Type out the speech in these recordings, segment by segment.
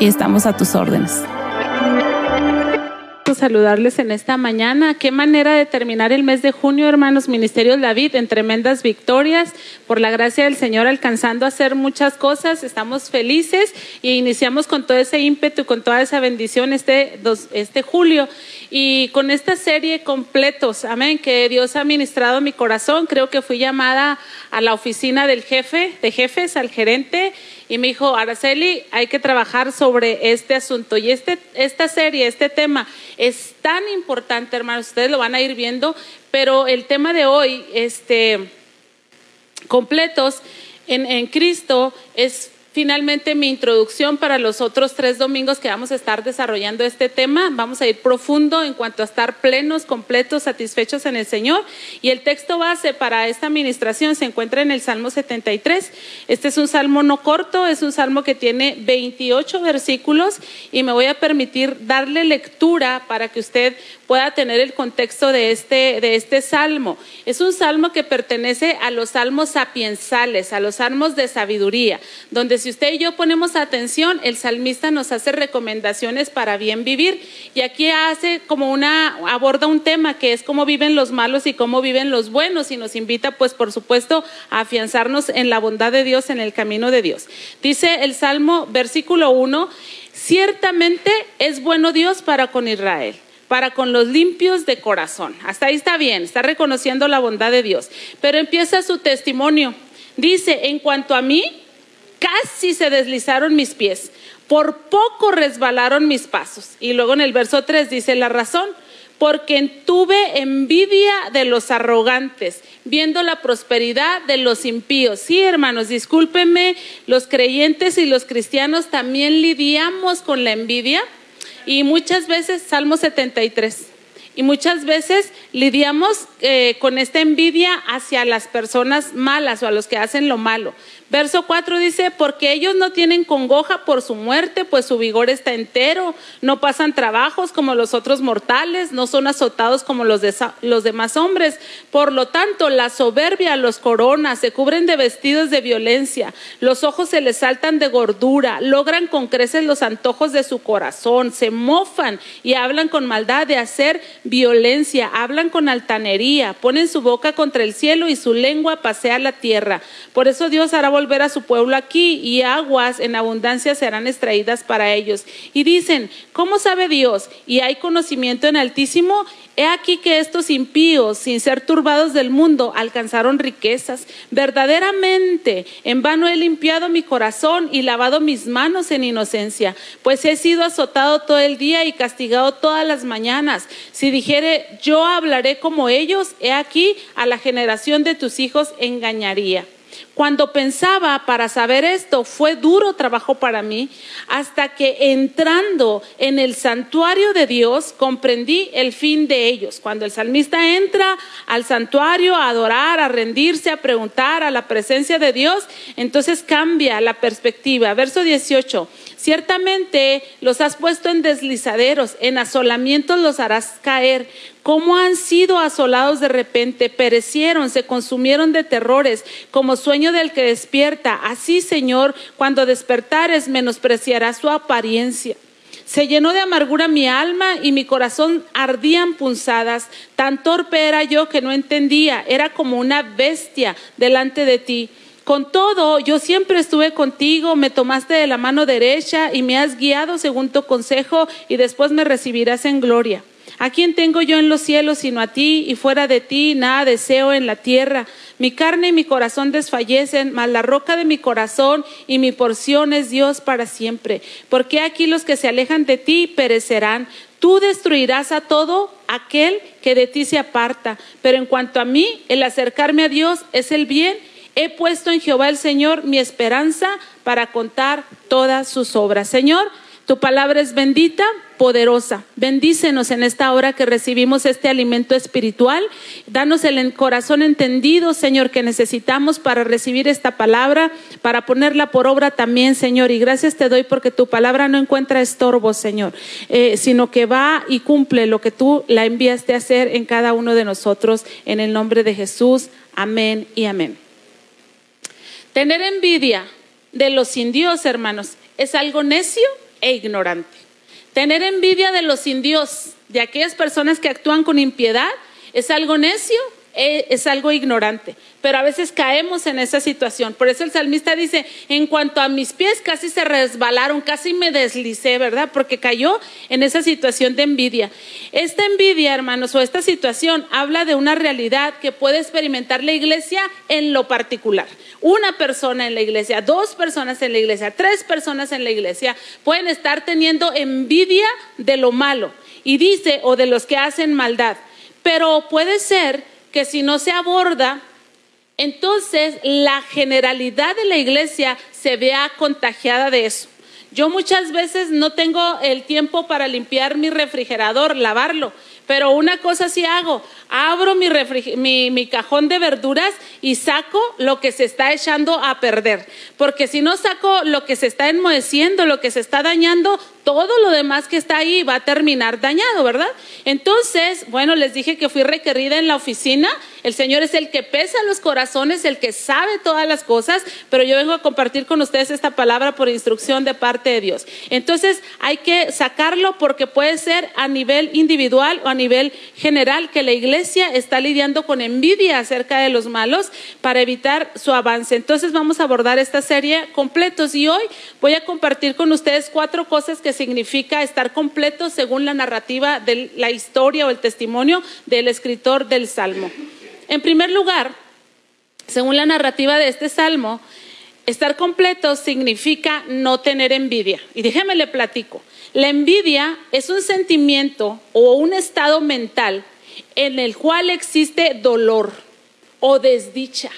y estamos a tus órdenes saludarles en esta mañana. Qué manera de terminar el mes de junio, hermanos Ministerios David, en tremendas victorias, por la gracia del Señor alcanzando a hacer muchas cosas. Estamos felices y iniciamos con todo ese ímpetu, con toda esa bendición este, este julio y con esta serie completos, amén, que Dios ha ministrado mi corazón. Creo que fui llamada a la oficina del jefe, de jefes, al gerente y me dijo, Araceli, hay que trabajar sobre este asunto. Y este, esta serie, este tema es tan importante, hermanos, ustedes lo van a ir viendo, pero el tema de hoy, este, completos en, en Cristo, es finalmente mi introducción para los otros tres domingos que vamos a estar desarrollando este tema. Vamos a ir profundo en cuanto a estar plenos, completos, satisfechos en el Señor. Y el texto base para esta administración se encuentra en el Salmo 73. Este es un salmo no corto, es un salmo que tiene 28 versículos y me voy a permitir darle lectura para que usted pueda tener el contexto de este, de este salmo. Es un salmo que pertenece a los salmos sapiensales, a los salmos de sabiduría, donde si usted y yo ponemos atención, el salmista nos hace recomendaciones para bien vivir. Y aquí hace como una, aborda un tema que es cómo viven los malos y cómo viven los buenos y nos invita, pues, por supuesto, a afianzarnos en la bondad de Dios, en el camino de Dios. Dice el Salmo, versículo 1, ciertamente es bueno Dios para con Israel para con los limpios de corazón. Hasta ahí está bien, está reconociendo la bondad de Dios. Pero empieza su testimonio. Dice, en cuanto a mí, casi se deslizaron mis pies, por poco resbalaron mis pasos. Y luego en el verso 3 dice la razón, porque tuve envidia de los arrogantes, viendo la prosperidad de los impíos. Sí, hermanos, discúlpenme, los creyentes y los cristianos también lidiamos con la envidia y muchas veces, Salmo 73, y muchas veces lidiamos eh, con esta envidia hacia las personas malas o a los que hacen lo malo. Verso 4 dice, porque ellos no tienen congoja por su muerte, pues su vigor está entero, no pasan trabajos como los otros mortales, no son azotados como los, demás hombres. Por lo tanto, la soberbia los corona, se cubren de vestidos de violencia, los ojos se les saltan de gordura, logran con creces los antojos de su corazón, se mofan y hablan con maldad de hacer violencia, hablan con altanería, ponen su boca contra el cielo y su lengua pasea la tierra. Por eso Dios hará a su pueblo aquí y aguas en abundancia serán extraídas para ellos. Y dicen, ¿cómo sabe Dios? Y hay conocimiento en Altísimo. He aquí que estos impíos, sin ser turbados del mundo, alcanzaron riquezas. Verdaderamente, en vano he limpiado mi corazón y lavado mis manos en inocencia, pues he sido azotado todo el día y castigado todas las mañanas. Si dijere, yo hablaré como ellos, he aquí a la generación de tus hijos engañaría. Cuando pensaba para saber esto, fue duro trabajo para mí, hasta que entrando en el santuario de Dios, comprendí el fin de ellos. Cuando el salmista entra al santuario a adorar, a rendirse, a preguntar a la presencia de Dios, entonces cambia la perspectiva. Verso 18, Ciertamente los has puesto en deslizaderos, en asolamientos los harás caer. ¿Cómo han sido asolados de repente? Perecieron, se consumieron de terrores, como sueño del que despierta. Así, Señor, cuando despertares, menospreciará su apariencia. Se llenó de amargura mi alma y mi corazón ardían punzadas. Tan torpe era yo que no entendía, era como una bestia delante de ti. Con todo, yo siempre estuve contigo, me tomaste de la mano derecha y me has guiado según tu consejo y después me recibirás en gloria. ¿A quién tengo yo en los cielos sino a ti? Y fuera de ti nada deseo en la tierra. Mi carne y mi corazón desfallecen, mas la roca de mi corazón y mi porción es Dios para siempre. Porque aquí los que se alejan de ti perecerán. Tú destruirás a todo aquel que de ti se aparta. Pero en cuanto a mí, el acercarme a Dios es el bien He puesto en Jehová el Señor mi esperanza para contar todas sus obras. Señor, tu palabra es bendita, poderosa. Bendícenos en esta hora que recibimos este alimento espiritual. Danos el corazón entendido, Señor, que necesitamos para recibir esta palabra, para ponerla por obra también, Señor. Y gracias te doy porque tu palabra no encuentra estorbo, Señor, eh, sino que va y cumple lo que tú la enviaste a hacer en cada uno de nosotros. En el nombre de Jesús. Amén y amén. Tener envidia de los indios, hermanos, es algo necio e ignorante. Tener envidia de los indios, de aquellas personas que actúan con impiedad, es algo necio es algo ignorante pero a veces caemos en esa situación. Por eso el salmista dice, en cuanto a mis pies casi se resbalaron, casi me deslicé, ¿verdad? Porque cayó en esa situación de envidia. Esta envidia, hermanos, o esta situación habla de una realidad que puede experimentar la iglesia en lo particular. Una persona en la iglesia, dos personas en la iglesia, tres personas en la iglesia pueden estar teniendo envidia de lo malo. Y dice, o de los que hacen maldad. Pero puede ser que si no se aborda entonces la generalidad de la iglesia se vea contagiada de eso. Yo muchas veces no tengo el tiempo para limpiar mi refrigerador, lavarlo, pero una cosa sí hago, abro mi, mi, cajón de verduras y saco lo que se está echando a perder, porque si no saco lo que se está enmoheciendo, lo que se está dañando, todo lo demás que está ahí va a terminar dañado, ¿verdad? Entonces, bueno, les dije que fui requerida en la oficina. El Señor es el que pesa los corazones, el que sabe todas las cosas, pero yo vengo a compartir con ustedes esta palabra por instrucción de parte de Dios. Entonces, hay que sacarlo porque puede ser a nivel individual o a nivel general que la iglesia está lidiando con envidia acerca de los malos para evitar su avance. Entonces, vamos a abordar esta serie completos y hoy voy a compartir con ustedes cuatro cosas que significa estar completo según la narrativa de la historia o el testimonio del escritor del Salmo. En primer lugar, según la narrativa de este Salmo, estar completo significa no tener envidia. Y déjeme le platico. La envidia es un sentimiento o un estado mental en el cual existe dolor o desdicha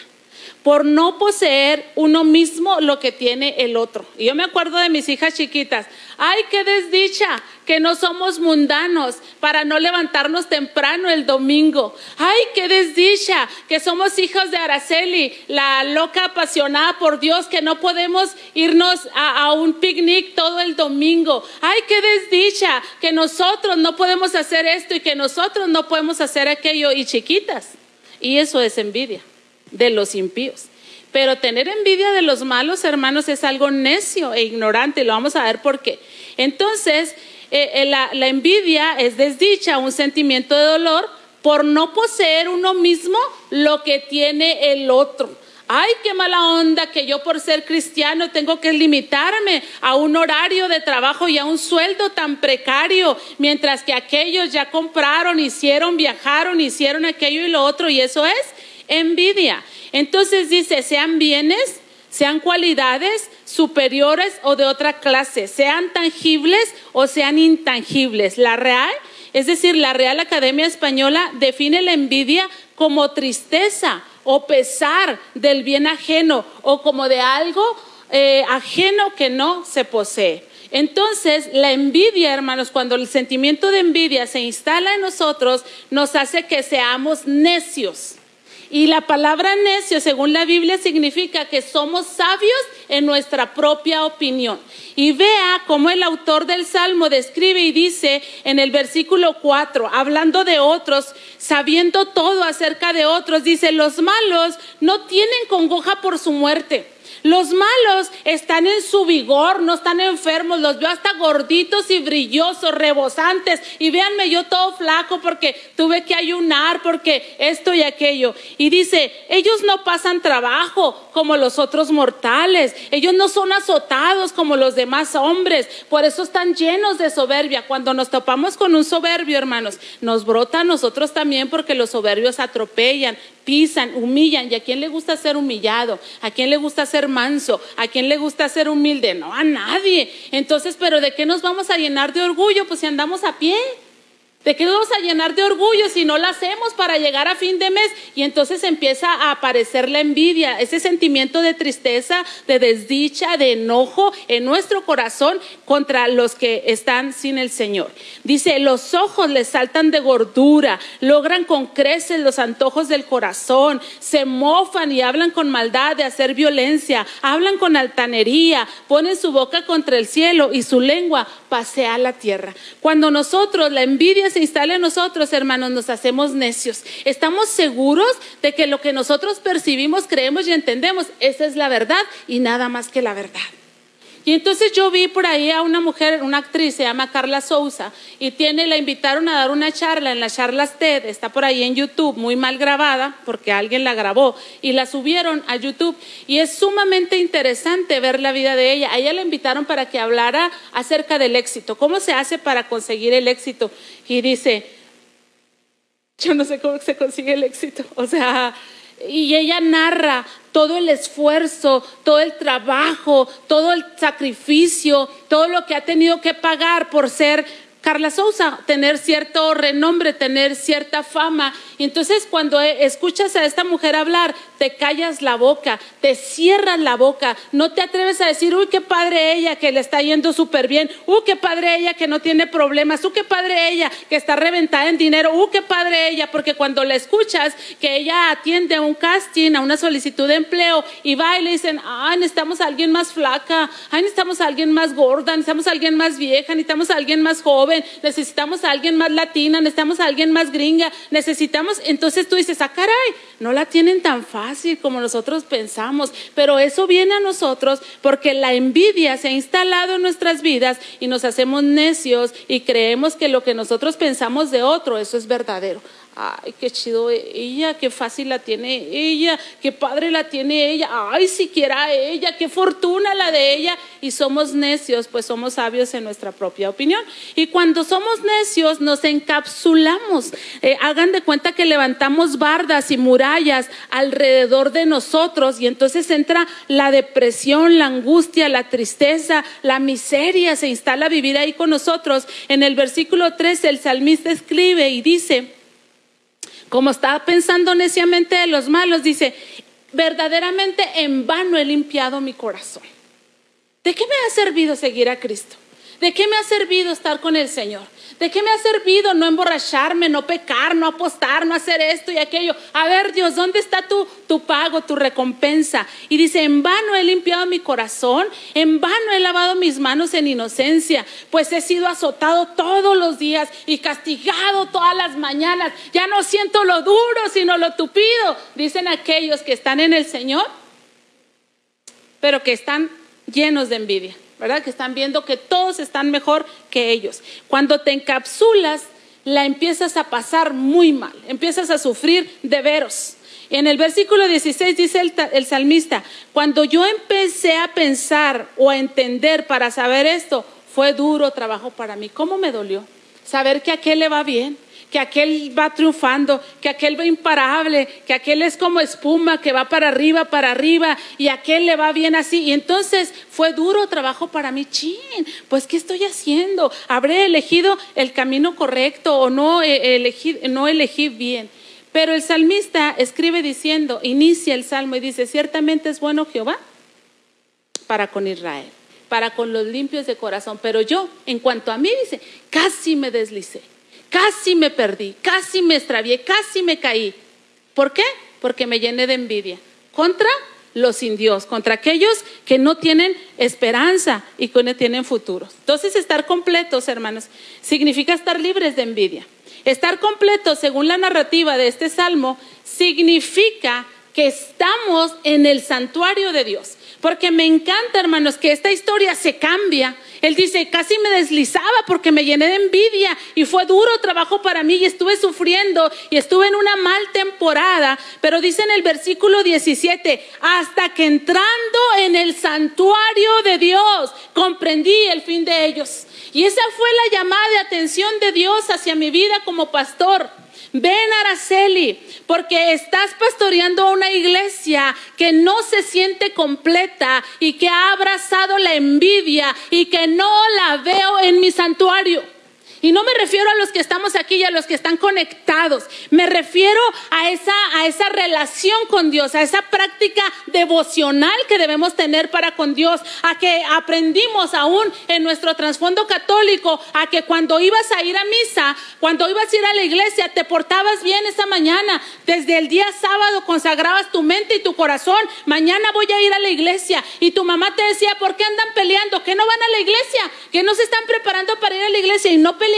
por no poseer uno mismo lo que tiene el otro. Y yo me acuerdo de mis hijas chiquitas, ay, qué desdicha, que no somos mundanos para no levantarnos temprano el domingo. Ay, qué desdicha, que somos hijos de Araceli, la loca apasionada por Dios, que no podemos irnos a, a un picnic todo el domingo. Ay, qué desdicha, que nosotros no podemos hacer esto y que nosotros no podemos hacer aquello y chiquitas. Y eso es envidia de los impíos. Pero tener envidia de los malos hermanos es algo necio e ignorante, lo vamos a ver por qué. Entonces, eh, eh, la, la envidia es desdicha, un sentimiento de dolor por no poseer uno mismo lo que tiene el otro. Ay, qué mala onda que yo por ser cristiano tengo que limitarme a un horario de trabajo y a un sueldo tan precario, mientras que aquellos ya compraron, hicieron, viajaron, hicieron aquello y lo otro, y eso es envidia. Entonces dice, sean bienes, sean cualidades superiores o de otra clase, sean tangibles o sean intangibles. La Real, es decir, la Real Academia Española define la envidia como tristeza o pesar del bien ajeno o como de algo eh, ajeno que no se posee. Entonces, la envidia, hermanos, cuando el sentimiento de envidia se instala en nosotros, nos hace que seamos necios Y la palabra necio, según la Biblia, significa que somos sabios en nuestra propia opinión. Y vea cómo el autor del Salmo describe y dice en el versículo 4, hablando de otros, sabiendo todo acerca de otros, dice, los malos no tienen congoja por su muerte los malos están en su vigor, no están enfermos, los veo hasta gorditos y brillosos, rebosantes. Y véanme yo todo flaco porque tuve que ayunar, porque esto y aquello. Y dice, ellos no pasan trabajo como los otros mortales, ellos no son azotados como los demás hombres, por eso están llenos de soberbia. Cuando nos topamos con un soberbio, hermanos, nos brota a nosotros también porque los soberbios atropellan, pisan, humillan. ¿Y a quién le gusta ser humillado? ¿A quién le gusta ser manso? ¿A quién le gusta ser humilde? No, a nadie. Entonces, ¿pero de qué nos vamos a llenar de orgullo? Pues si andamos a pie. ¿De qué nos vamos a llenar de orgullo si no lo hacemos para llegar a fin de mes? Y entonces empieza a aparecer la envidia, ese sentimiento de tristeza, de desdicha, de enojo en nuestro corazón contra los que están sin el Señor. Dice, los ojos les saltan de gordura, logran con creces los antojos del corazón, se mofan y hablan con maldad de hacer violencia, hablan con altanería, ponen su boca contra el cielo y su lengua pasea la tierra. Cuando nosotros la envidia se instala en nosotros, hermanos, nos hacemos necios. Estamos seguros de que lo que nosotros percibimos, creemos y entendemos, esa es la verdad y nada más que la verdad. Y entonces yo vi por ahí a una mujer, una actriz, se llama Carla Souza, y tiene, la invitaron a dar una charla en las charlas TED, está por ahí en YouTube, muy mal grabada, porque alguien la grabó, y la subieron a YouTube. Y es sumamente interesante ver la vida de ella. A ella la invitaron para que hablara acerca del éxito, cómo se hace para conseguir el éxito. Y dice, yo no sé cómo se consigue el éxito. O sea, y ella narra todo el esfuerzo, todo el trabajo, todo el sacrificio, todo lo que ha tenido que pagar por ser Carla Sousa, tener cierto renombre, tener cierta fama. Entonces cuando escuchas a esta mujer hablar, te callas la boca, te cierras la boca, no te atreves a decir, uy, qué padre ella que le está yendo súper bien, uy, qué padre ella que no tiene problemas, uy, qué padre ella que está reventada en dinero, uy, qué padre ella, porque cuando la escuchas que ella atiende a un casting, a una solicitud de empleo y va y le dicen, ay, necesitamos a alguien más flaca, ay, necesitamos a alguien más gorda, necesitamos a alguien más vieja, necesitamos a alguien más joven necesitamos a alguien más latina, necesitamos a alguien más gringa, necesitamos, entonces tú dices, ah, caray, no la tienen tan fácil como nosotros pensamos, pero eso viene a nosotros porque la envidia se ha instalado en nuestras vidas y nos hacemos necios y creemos que lo que nosotros pensamos de otro, eso es verdadero ay, qué chido ella, qué fácil la tiene ella, qué padre la tiene ella, ay, siquiera ella, qué fortuna la de ella. Y somos necios, pues somos sabios en nuestra propia opinión. Y cuando somos necios, nos encapsulamos. Eh, hagan de cuenta que levantamos bardas y murallas alrededor de nosotros y entonces entra la depresión, la angustia, la tristeza, la miseria, se instala vivir ahí con nosotros. En el versículo 13 el salmista escribe y dice, como estaba pensando neciamente de los malos, dice, verdaderamente en vano he limpiado mi corazón. ¿De qué me ha servido seguir a Cristo? ¿De qué me ha servido estar con el Señor? ¿De qué me ha servido no emborracharme, no pecar, no apostar, no hacer esto y aquello? A ver, Dios, ¿dónde está tu, tu pago, tu recompensa? Y dice, en vano he limpiado mi corazón, en vano he lavado mis manos en inocencia, pues he sido azotado todos los días y castigado todas las mañanas. Ya no siento lo duro, sino lo tupido, dicen aquellos que están en el Señor, pero que están llenos de envidia. ¿Verdad? Que están viendo que todos están mejor que ellos. Cuando te encapsulas, la empiezas a pasar muy mal, empiezas a sufrir de veros. En el versículo 16 dice el, salmista, cuando yo empecé a pensar o a entender para saber esto, fue duro trabajo para mí. ¿Cómo me dolió? Saber que a aquel le va bien, que aquel va triunfando, que aquel va imparable, que aquel es como espuma, que va para arriba, para arriba, y aquel le va bien así. Y entonces fue duro trabajo para mí, chin, pues ¿qué estoy haciendo? ¿Habré elegido el camino correcto o no elegí, no elegí bien? Pero el salmista escribe diciendo, inicia el salmo y dice, ciertamente es bueno Jehová para con Israel, para con los limpios de corazón. Pero yo, en cuanto a mí, dice, casi me deslicé Casi me perdí, casi me extravié, casi me caí. ¿Por qué? porque me llené de envidia. Contra los sin Dios, contra aquellos que no tienen esperanza y que no tienen futuro. Entonces, estar completos, hermanos, significa estar libres de envidia. Estar completos, según la narrativa de este salmo, significa que estamos en el santuario de Dios. Porque me encanta, hermanos, que esta historia se cambia. Él dice, casi me deslizaba porque me llené de envidia y fue duro trabajo para mí y estuve sufriendo y estuve en una mal temporada. Pero dice en el versículo 17, hasta que entrando en el santuario de Dios, comprendí el fin de ellos. Y esa fue la llamada de atención de Dios hacia mi vida como pastor. Ven Araceli, porque estás pastoreando una iglesia que no se siente completa y que ha abrazado la envidia y que no la veo en mi santuario. Y no me refiero a los que estamos aquí y a los que están conectados. Me refiero a esa, a esa relación con Dios, a esa práctica devocional que debemos tener para con Dios, a que aprendimos aún en nuestro trasfondo católico, a que cuando ibas a ir a misa, cuando ibas a ir a la iglesia, te portabas bien esa mañana. Desde el día sábado consagrabas tu mente y tu corazón. Mañana voy a ir a la iglesia. Y tu mamá te decía, ¿por qué andan peleando? ¿Que no van a la iglesia? ¿Que no se están preparando para ir a la iglesia y no pelean?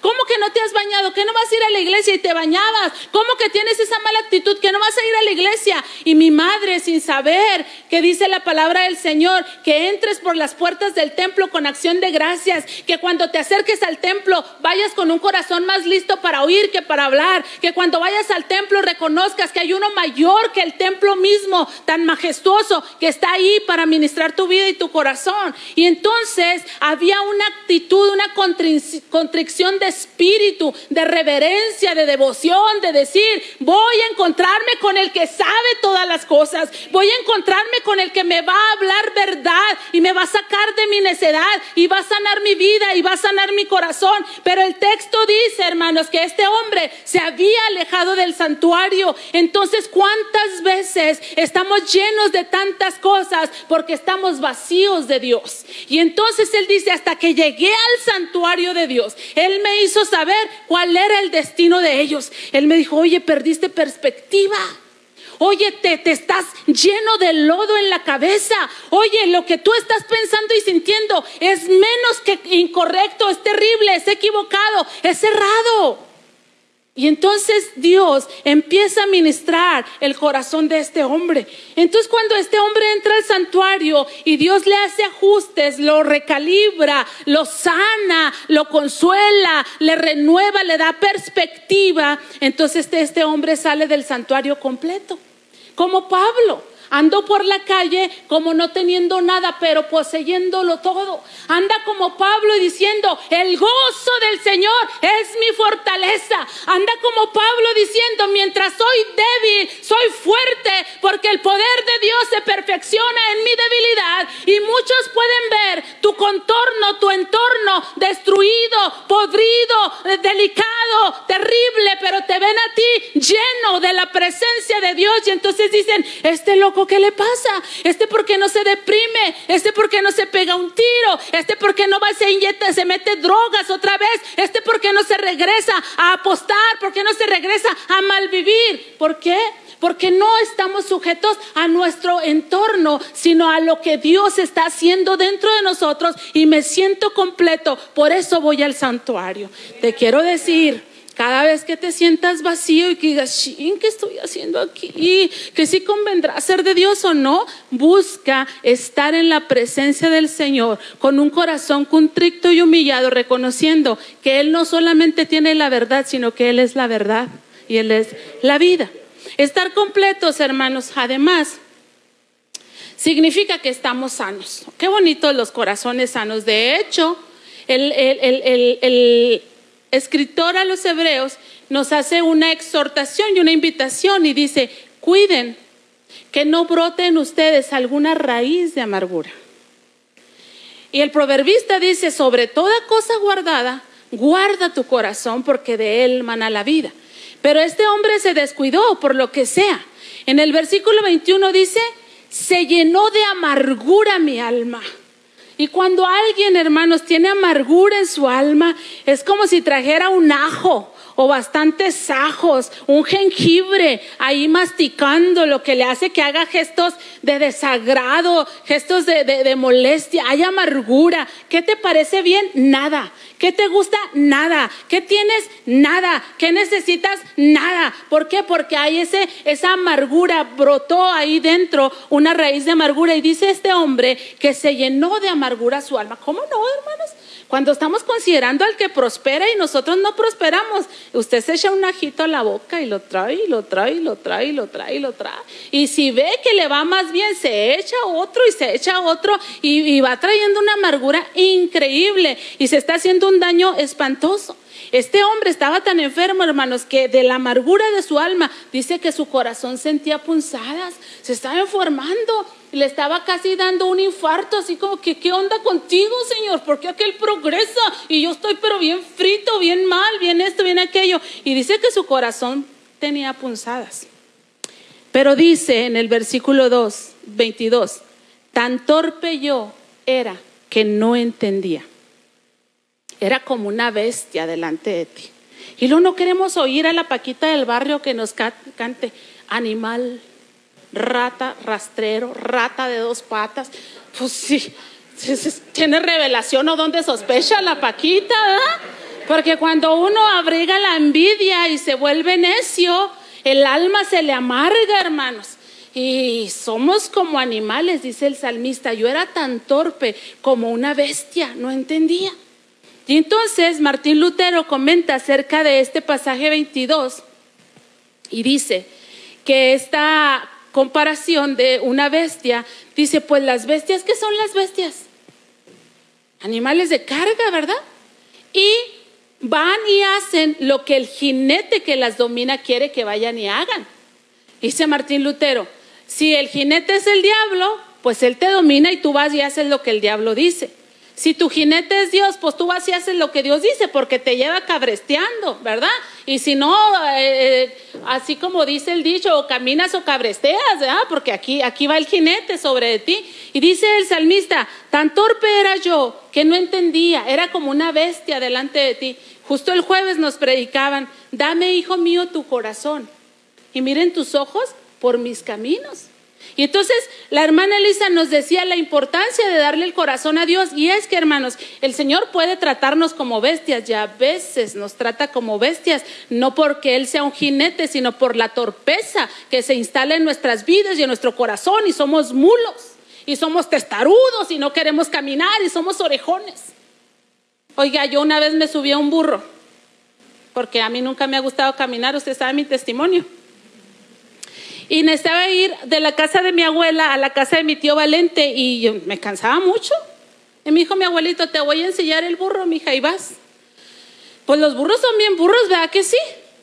¿Cómo que no te has bañado? ¿Que no vas a ir a la iglesia y te bañabas? ¿Cómo que tienes esa mala actitud? ¿Que no vas a ir a la iglesia? Y mi madre, sin saber que dice la palabra del Señor, que entres por las puertas del templo con acción de gracias, que cuando te acerques al templo vayas con un corazón más listo para oír que para hablar, que cuando vayas al templo reconozcas que hay uno mayor que el templo mismo, tan majestuoso, que está ahí para ministrar tu vida y tu corazón. Y entonces había una actitud, una contrición de espíritu, de reverencia, de devoción, de decir, voy a encontrarme con el que sabe todas las cosas, voy a encontrarme con el que me va a hablar verdad y me va a sacar de mi necedad y va a sanar mi vida y va a sanar mi corazón. Pero el texto dice, hermanos, que este hombre se había alejado del santuario. Entonces, ¿cuántas veces estamos llenos de tantas cosas porque estamos vacíos de Dios? Y entonces él dice, hasta que llegué al santuario de Dios, él me hizo saber cuál era el destino de ellos. Él me dijo, oye, perdiste perspectiva. Oye, te, te, estás lleno de lodo en la cabeza. Oye, lo que tú estás pensando y sintiendo es menos que incorrecto, es terrible, es equivocado, es errado. Y entonces Dios empieza a ministrar el corazón de este hombre. Entonces cuando este hombre entra al santuario y Dios le hace ajustes, lo recalibra, lo sana, lo consuela, le renueva, le da perspectiva, entonces este, este hombre sale del santuario completo. Como Pablo. Andó por la calle como no teniendo nada, pero poseyéndolo todo. Anda como Pablo diciendo, el gozo del Señor es mi fortaleza. Anda como Pablo diciendo, mientras soy débil, soy fuerte, porque el poder de Dios se perfecciona en mi debilidad. Y muchos pueden ver tu contorno, tu entorno destruido, podrido, delicado, terrible, pero te ven a ti lleno de la presencia de Dios. Y entonces dicen, este loco ¿qué le pasa? Este por qué no se deprime, este por qué no se pega un tiro, este por qué no va se inyecta, se mete drogas otra vez, este por qué no se regresa a apostar, por qué no se regresa a malvivir. ¿Por qué? Porque no estamos sujetos a nuestro entorno, sino a lo que Dios está haciendo dentro de nosotros y me siento completo. Por eso voy al santuario. Te quiero decir cada vez que te sientas vacío y que digas, ¿qué estoy haciendo aquí? Que si convendrá ser de Dios o no, busca estar en la presencia del Señor con un corazón contrito y humillado, reconociendo que Él no solamente tiene la verdad, sino que Él es la verdad y Él es la vida. Estar completos, hermanos, además, significa que estamos sanos. Qué bonitos los corazones sanos. De hecho, el, el escritor a los hebreos nos hace una exhortación y una invitación y dice, cuiden que no brote en ustedes alguna raíz de amargura. Y el proverbista dice, sobre toda cosa guardada, guarda tu corazón porque de él mana la vida. Pero este hombre se descuidó por lo que sea. En el versículo 21 dice, se llenó de amargura mi alma. Y cuando alguien, hermanos, tiene amargura en su alma, es como si trajera un ajo o bastantes ajos, un jengibre ahí masticando, lo que le hace que haga gestos de desagrado, gestos de, molestia, hay amargura. ¿Qué te parece bien? Nada. ¿Qué te gusta? Nada. ¿Qué tienes? Nada. ¿Qué necesitas? Nada. ¿Por qué? Porque hay ese, esa amargura, brotó ahí dentro una raíz de amargura y dice este hombre que se llenó de amargura su alma. ¿Cómo no, hermanos? Cuando estamos considerando al que prospera y nosotros no prosperamos, usted se echa un ajito a la boca y lo trae, y lo trae, y lo trae, y lo trae, y lo trae. Y si ve que le va más bien, se echa otro y se echa otro y, va trayendo una amargura increíble y se está haciendo un daño espantoso. Este hombre estaba tan enfermo, hermanos, que de la amargura de su alma dice que su corazón sentía punzadas, se estaba enfermando, le estaba casi dando un infarto, así como que, ¿qué onda contigo, Señor? ¿Por qué aquel progresa? Y yo estoy pero bien frito, bien mal, bien esto, bien aquello. Y dice que su corazón tenía punzadas. Pero dice en el versículo 2, 22, tan torpe yo era que no entendía era como una bestia delante de ti. Y luego no queremos oír a la paquita del barrio que nos cante animal, rata, rastrero, rata de dos patas. Pues sí, tiene revelación o donde sospecha la paquita, Porque cuando uno abriga la envidia y se vuelve necio, el alma se le amarga, hermanos. Y somos como animales, dice el salmista. Yo era tan torpe como una bestia, no entendía. Y entonces Martín Lutero comenta acerca de este pasaje 22 y dice que esta comparación de una bestia, dice, pues las bestias, ¿qué son las bestias? Animales de carga, ¿verdad? Y van y hacen lo que el jinete que las domina quiere que vayan y hagan. Dice Martín Lutero, si el jinete es el diablo, pues él te domina y tú vas y haces lo que el diablo dice. Si tu jinete es Dios, pues tú vas y haces lo que Dios dice, porque te lleva cabresteando, ¿verdad? Y si no, eh, así como dice el dicho, o caminas o cabresteas, ¿verdad? Porque aquí, aquí va el jinete sobre ti. Y dice el salmista, tan torpe era yo que no entendía, era como una bestia delante de ti. Justo el jueves nos predicaban, dame, hijo mío, tu corazón. Y miren tus ojos por mis caminos. Y entonces la hermana Elisa nos decía la importancia de darle el corazón a Dios. Y es que, hermanos, el Señor puede tratarnos como bestias y a veces nos trata como bestias, no porque Él sea un jinete, sino por la torpeza que se instala en nuestras vidas y en nuestro corazón. Y somos mulos, y somos testarudos, y no queremos caminar, y somos orejones. Oiga, yo una vez me subí a un burro, porque a mí nunca me ha gustado caminar, usted sabe mi testimonio. Y necesitaba ir de la casa de mi abuela a la casa de mi tío Valente y me cansaba mucho. Y me dijo mi abuelito, te voy a enseñar el burro, mija, y vas. Pues los burros son bien burros, ¿verdad que sí?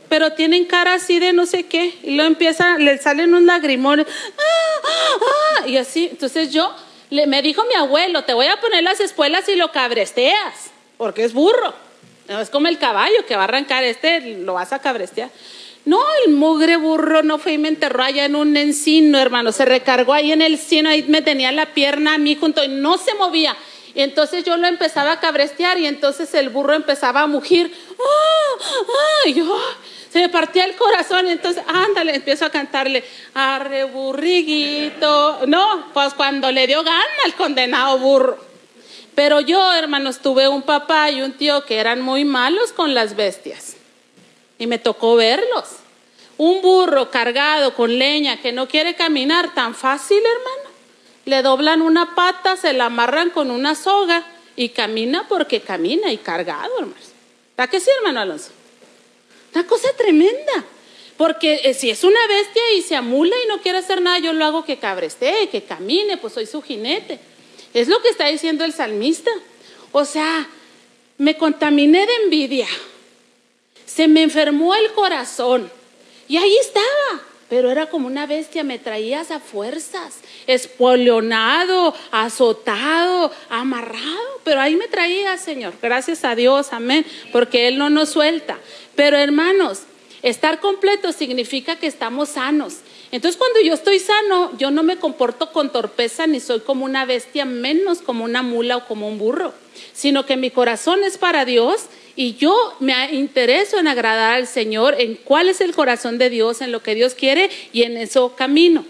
Pero tienen cara así de no sé qué. Y luego empieza, le salen un lagrimón. ¡Ah, ah! Y así. Entonces yo, le, me dijo mi abuelo, te voy a poner las espuelas y lo cabresteas, porque es burro. No es como el caballo que va a arrancar este, lo vas a cabrestear. No, el mugre burro no fue y me enterró allá en un encino, hermano. Se recargó ahí en el encino, ahí me tenía la pierna a mí junto y no se movía. Y entonces yo lo empezaba a cabrestear y entonces el burro empezaba a mugir. ¡Ah! ¡Ah! Yo, se me partía el corazón y entonces, ándale, empiezo a cantarle, arre burriguito. No, pues cuando le dio gana al condenado burro. Pero yo, hermanos, tuve un papá y un tío que eran muy malos con las bestias y me tocó verlos. Un burro cargado con leña que no quiere caminar tan fácil, hermano. Le doblan una pata, se la amarran con una soga y camina porque camina y cargado, hermano. ¿Para qué sí, hermano Alonso? Una cosa tremenda. Porque eh, si es una bestia y se amula y no quiere hacer nada, yo lo hago que cabrestee, que camine, pues soy su jinete. Es lo que está diciendo el salmista. O sea, me contaminé de envidia se me enfermó el corazón. Y ahí estaba, pero era como una bestia, me traías a fuerzas, espolionado, azotado, amarrado, pero ahí me traía, Señor. Gracias a Dios, amén, porque Él no nos suelta. Pero hermanos, estar completo significa que estamos sanos. Entonces cuando yo estoy sano, yo no me comporto con torpeza ni soy como una bestia, menos como una mula o como un burro, sino que mi corazón es para Dios Y yo me intereso en agradar al Señor, en cuál es el corazón de Dios, en lo que Dios quiere y en eso camino.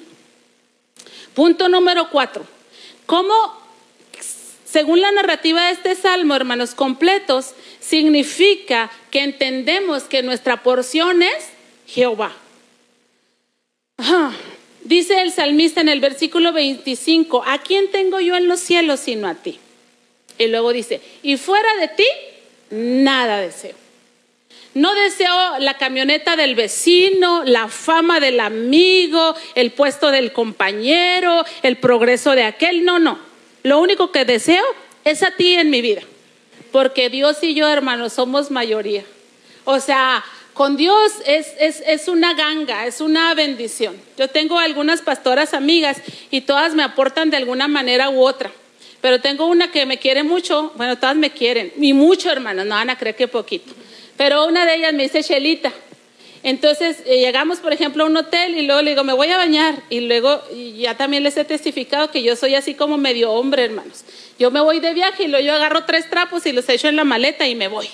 Punto número cuatro. ¿Cómo, según la narrativa de este salmo, hermanos, completos, significa que entendemos que nuestra porción es Jehová? Dice el salmista en el versículo 25, ¿a quién tengo yo en los cielos sino a ti? Y luego dice, y fuera de ti, nada deseo. No deseo la camioneta del vecino, la fama del amigo, el puesto del compañero, el progreso de aquel. No, no. Lo único que deseo es a ti en mi vida. Porque Dios y yo, hermanos, somos mayoría. O sea, con Dios es, es, es, una ganga, es una bendición. Yo tengo algunas pastoras amigas y todas me aportan de alguna manera u otra. Pero tengo una que me quiere mucho, bueno, todas me quieren, y mucho, hermanos, no van a creer que poquito. Pero una de ellas me dice Shelita. Entonces eh, llegamos, por ejemplo, a un hotel y luego le digo, me voy a bañar. Y luego ya también les he testificado que yo soy así como medio hombre, hermanos. Yo me voy de viaje y luego yo agarro tres trapos y los echo en la maleta y me voy.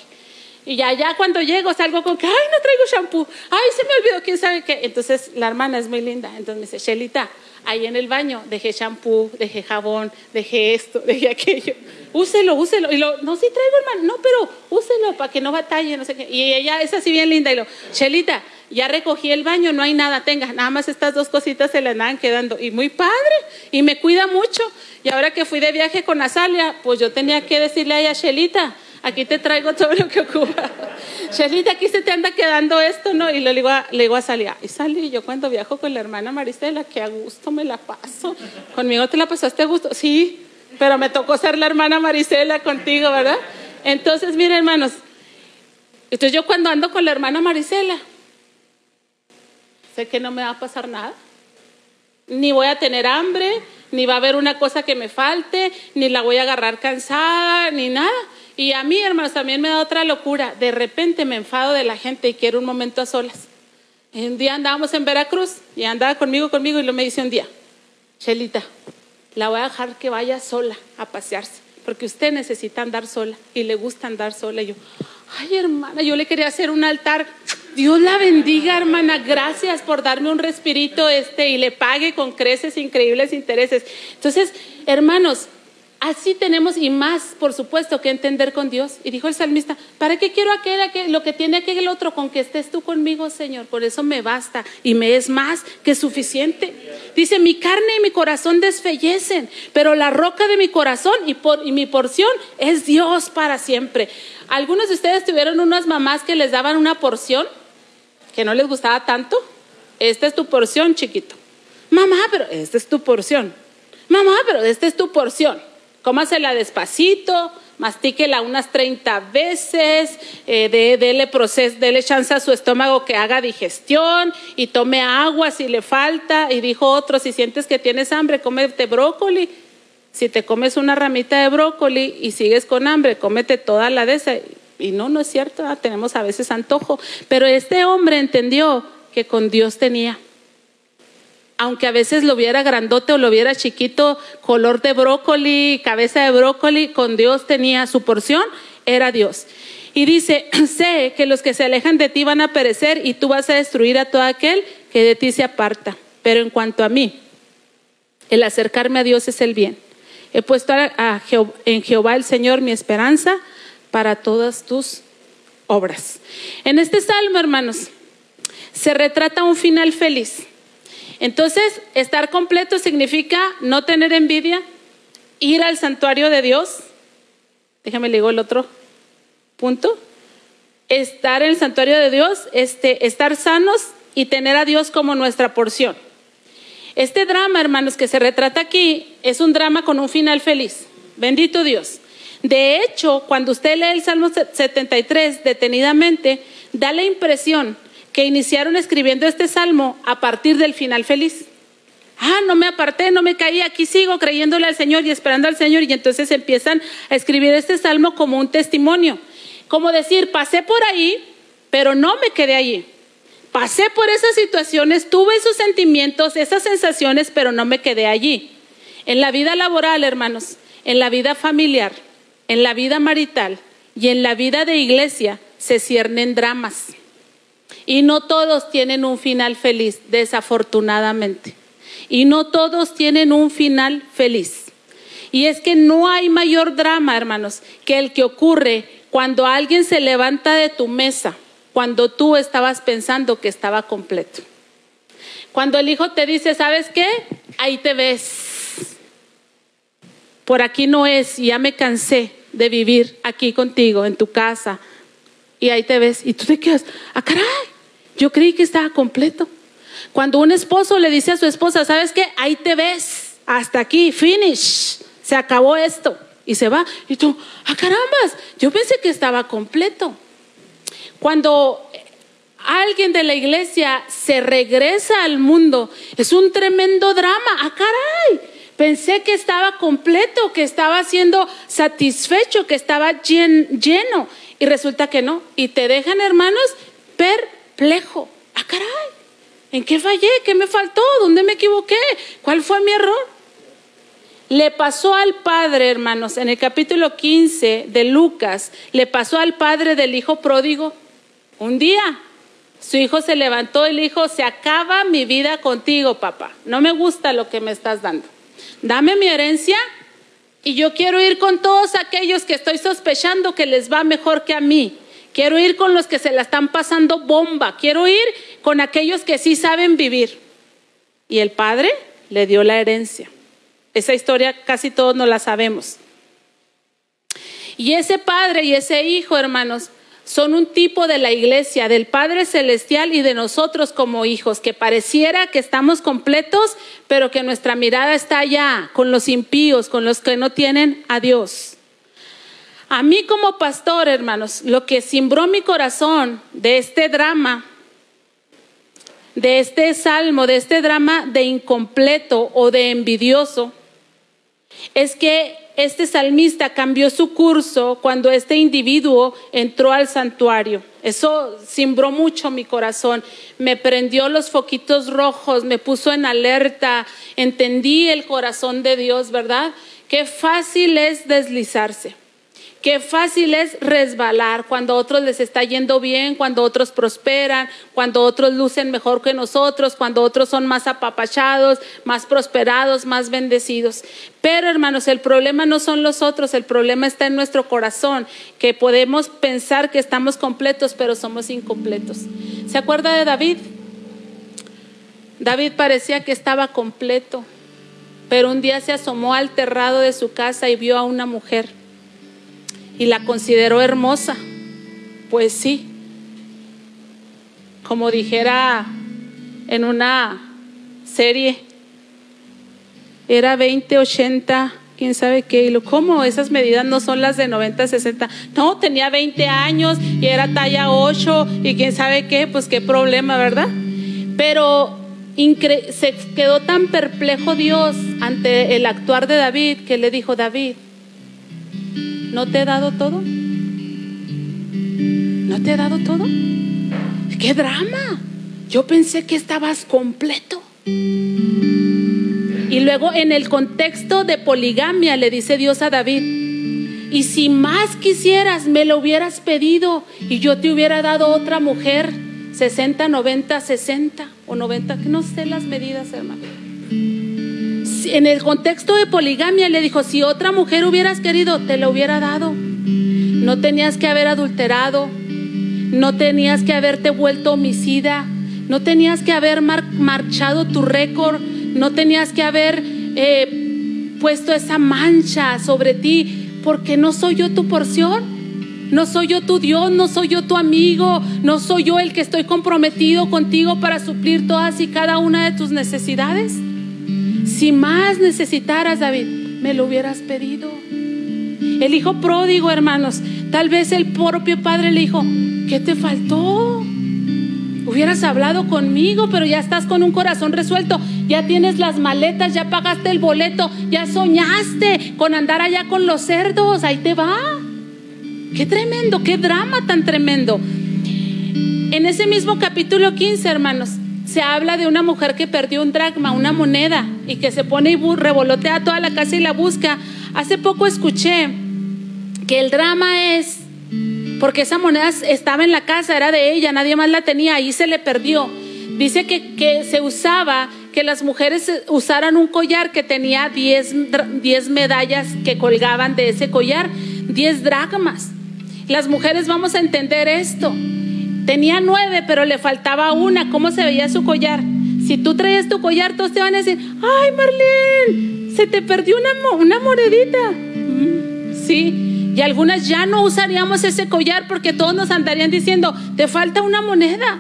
Y ya, ya cuando llego salgo con que, ay, no traigo shampoo, ay, se me olvidó, quién sabe qué. Entonces la hermana es muy linda. Entonces me dice, Shelita, ahí en el baño dejé shampoo, dejé jabón, dejé esto, dejé aquello. Úselo, úselo. Y lo, no, sí traigo, hermano. No, pero úselo para que no batalle, no sé qué. Y ella es así bien linda. Y lo, Chelita, ya recogí el baño, no hay nada, tenga, nada más estas dos cositas se le andan quedando. Y muy padre, y me cuida mucho. Y ahora que fui de viaje con Azalia, pues yo tenía que decirle a ella, Chelita, aquí te traigo todo lo que ocupa. Chelita, aquí se te anda quedando esto, ¿no? Y le digo a, le digo a Salia, y salí yo cuando viajo con la hermana Maristela, que a gusto me la paso. Conmigo te la pasaste a gusto, sí, pero me tocó ser la hermana Maristela contigo, ¿verdad? Entonces, miren, hermanos, entonces yo cuando ando con la hermana Marisela, sé que no me va a pasar nada. Ni voy a tener hambre, ni va a haber una cosa que me falte, ni la voy a agarrar cansada, ni nada. Y a mí, hermanos, también me da otra locura. De repente me enfado de la gente y quiero un momento a solas. Un día andábamos en Veracruz y andaba conmigo, conmigo y lo me dice un día, Chelita, la voy a dejar que vaya sola a pasearse, porque usted necesita andar sola y le gusta andar sola. Y yo, ay hermana, yo le quería hacer un altar. Dios la bendiga, hermana. Gracias por darme un respirito este y le pague con creces increíbles intereses. Entonces, hermanos, Así tenemos y más, por supuesto, que entender con Dios. Y dijo el salmista, ¿para qué quiero aquel, aquel, lo que tiene aquel otro? Con que estés tú conmigo, Señor. Por eso me basta y me es más que suficiente. Dice, mi carne y mi corazón desfallecen, pero la roca de mi corazón y, y mi porción es Dios para siempre. Algunos de ustedes tuvieron unas mamás que les daban una porción que no les gustaba tanto. Esta es tu porción, chiquito. Mamá, pero esta es tu porción. Mamá, pero esta es tu porción. Cómasela despacito, mastíquela unas 30 veces, eh, de, dele, dele chance a su estómago que haga digestión y tome agua si le falta. Y dijo otro, si sientes que tienes hambre, cómete brócoli. Si te comes una ramita de brócoli y sigues con hambre, cómete toda la de esa. Y no, no es cierto, ah, tenemos a veces antojo. Pero este hombre entendió que con Dios tenía aunque a veces lo viera grandote o lo viera chiquito, color de brócoli, cabeza de brócoli, con Dios tenía su porción, era Dios. Y dice, sé que los que se alejan de ti van a perecer y tú vas a destruir a todo aquel que de ti se aparta. Pero en cuanto a mí, el acercarme a Dios es el bien. He puesto en Jehová el Señor mi esperanza para todas tus obras. En este salmo, hermanos, se retrata un final feliz. Entonces, estar completo significa no tener envidia, ir al santuario de Dios. Déjame le digo el otro punto. Estar en el santuario de Dios, este, estar sanos y tener a Dios como nuestra porción. Este drama, hermanos, que se retrata aquí, es un drama con un final feliz. Bendito Dios. De hecho, cuando usted lee el Salmo 73 detenidamente, da la impresión que iniciaron escribiendo este salmo a partir del final feliz. Ah, no me aparté, no me caí, aquí sigo creyéndole al Señor y esperando al Señor. Y entonces empiezan a escribir este salmo como un testimonio. Como decir, pasé por ahí, pero no me quedé allí. Pasé por esas situaciones, tuve esos sentimientos, esas sensaciones, pero no me quedé allí. En la vida laboral, hermanos, en la vida familiar, en la vida marital, Y en la vida de iglesia se ciernen dramas. Y no todos tienen un final feliz, desafortunadamente. Y no todos tienen un final feliz. Y es que no hay mayor drama, hermanos, que el que ocurre cuando alguien se levanta de tu mesa, cuando tú estabas pensando que estaba completo. Cuando el hijo te dice, ¿sabes qué? Ahí te ves. Por aquí no es, ya me cansé de vivir aquí contigo, en tu casa. Y ahí te ves. Y tú te quedas, ah, caray, yo creí que estaba completo. Cuando un esposo le dice a su esposa, ¿sabes qué? Ahí te ves, hasta aquí, finish se acabó esto y se va. Y tú, ah, carambas, yo pensé que estaba completo. Cuando alguien de la iglesia se regresa al mundo, es un tremendo drama. Ah, caray, pensé que estaba completo, que estaba siendo satisfecho, que estaba lleno. Y resulta que no. Y te dejan, hermanos, perplejo. Ah, caray, ¿en qué fallé? ¿Qué me faltó? ¿Dónde me equivoqué? ¿Cuál fue mi error? Le pasó al padre, hermanos, en el capítulo 15 de Lucas, le pasó al padre del hijo pródigo. Un día su hijo se levantó y le dijo, se acaba mi vida contigo, papá. No me gusta lo que me estás dando. Dame mi herencia y yo quiero ir con todos aquellos que estoy sospechando que les va mejor que a mí. Quiero ir con los que se la están pasando bomba. Quiero ir con aquellos que sí saben vivir. Y el padre le dio la herencia. Esa historia casi todos no la sabemos. Y ese padre y ese hijo, hermanos, son un tipo de la iglesia, del Padre Celestial y de nosotros como hijos, que pareciera que estamos completos, pero que nuestra mirada está allá, con los impíos, con los que no tienen a Dios. A mí como pastor, hermanos, lo que cimbró mi corazón de este drama de este salmo, de este drama de incompleto o de envidioso, es que este salmista cambió su curso cuando este individuo entró al santuario. Eso cimbró mucho mi corazón, me prendió los foquitos rojos, me puso en alerta, entendí el corazón de Dios, ¿verdad? Qué fácil es deslizarse. Qué fácil es resbalar cuando a otros les está yendo bien, cuando otros prosperan, cuando otros lucen mejor que nosotros, cuando otros son más apapachados, más prosperados, más bendecidos. Pero hermanos, el problema no son los otros, el problema está en nuestro corazón, que podemos pensar que estamos completos, pero somos incompletos. ¿Se acuerda de David? David parecía que estaba completo, pero un día se asomó al terrado de su casa y vio a una mujer y la consideró hermosa. Pues sí, como dijera en una serie, era 20, 80, quién sabe qué. Y lo, ¿Cómo? Esas medidas no son las de 90, 60. No, tenía 20 años y era talla 8 y quién sabe qué, pues qué problema, ¿verdad? Pero se quedó tan perplejo Dios ante el actuar de David que le dijo, David, ¿No te he dado todo? ¿No te he dado todo? ¡Qué drama! Yo pensé que estabas completo. Y luego en el contexto de poligamia le dice Dios a David, y si más quisieras, me lo hubieras pedido y yo te hubiera dado otra mujer, 60, 90, 60 o 90, no sé las medidas, hermano en el contexto de poligamia le dijo, si otra mujer hubieras querido, te lo hubiera dado. No tenías que haber adulterado, no tenías que haberte vuelto homicida, no tenías que haber marchado tu récord, no tenías que haber eh, puesto esa mancha sobre ti, porque no soy yo tu porción. No soy yo tu Dios, no soy yo tu amigo, no soy yo el que estoy comprometido contigo para suplir todas y cada una de tus necesidades. Si más necesitaras, David, me lo hubieras pedido. El hijo pródigo, hermanos, tal vez el propio padre le dijo, ¿qué te faltó? Hubieras hablado conmigo, pero ya estás con un corazón resuelto, ya tienes las maletas, ya pagaste el boleto, ya soñaste con andar allá con los cerdos, ahí te va. Qué tremendo, qué drama tan tremendo. En ese mismo capítulo 15, hermanos, se habla de una mujer que perdió un dracma, una moneda, y que se pone y revolotea toda la casa y la busca. Hace poco escuché que el drama es porque esa moneda estaba en la casa, era de ella, nadie más la tenía, ahí se le perdió. Dice que, que se usaba que las mujeres usaran un collar que tenía 10 medallas que colgaban de ese collar, 10 dracmas. Las mujeres vamos a entender esto. Tenía nueve, pero le faltaba una. ¿Cómo se veía su collar? Si tú traías tu collar, todos te van a decir, ay Marlene, se te perdió una, una monedita. Mm, sí, y algunas ya no usaríamos ese collar porque todos nos andarían diciendo, te falta una moneda.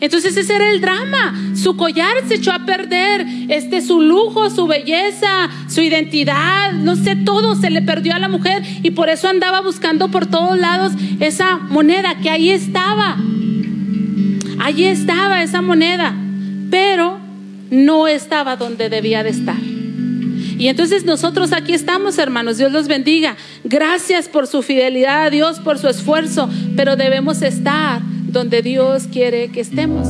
Entonces ese era el drama. Su collar se echó a perder, este su lujo, su belleza, su identidad, no sé, todo se le perdió a la mujer y por eso andaba buscando por todos lados esa moneda que ahí estaba. Allí estaba esa moneda, pero no estaba donde debía de estar. Y entonces nosotros aquí estamos, hermanos, Dios los bendiga. Gracias por su fidelidad a Dios, por su esfuerzo, pero debemos estar donde Dios quiere que estemos.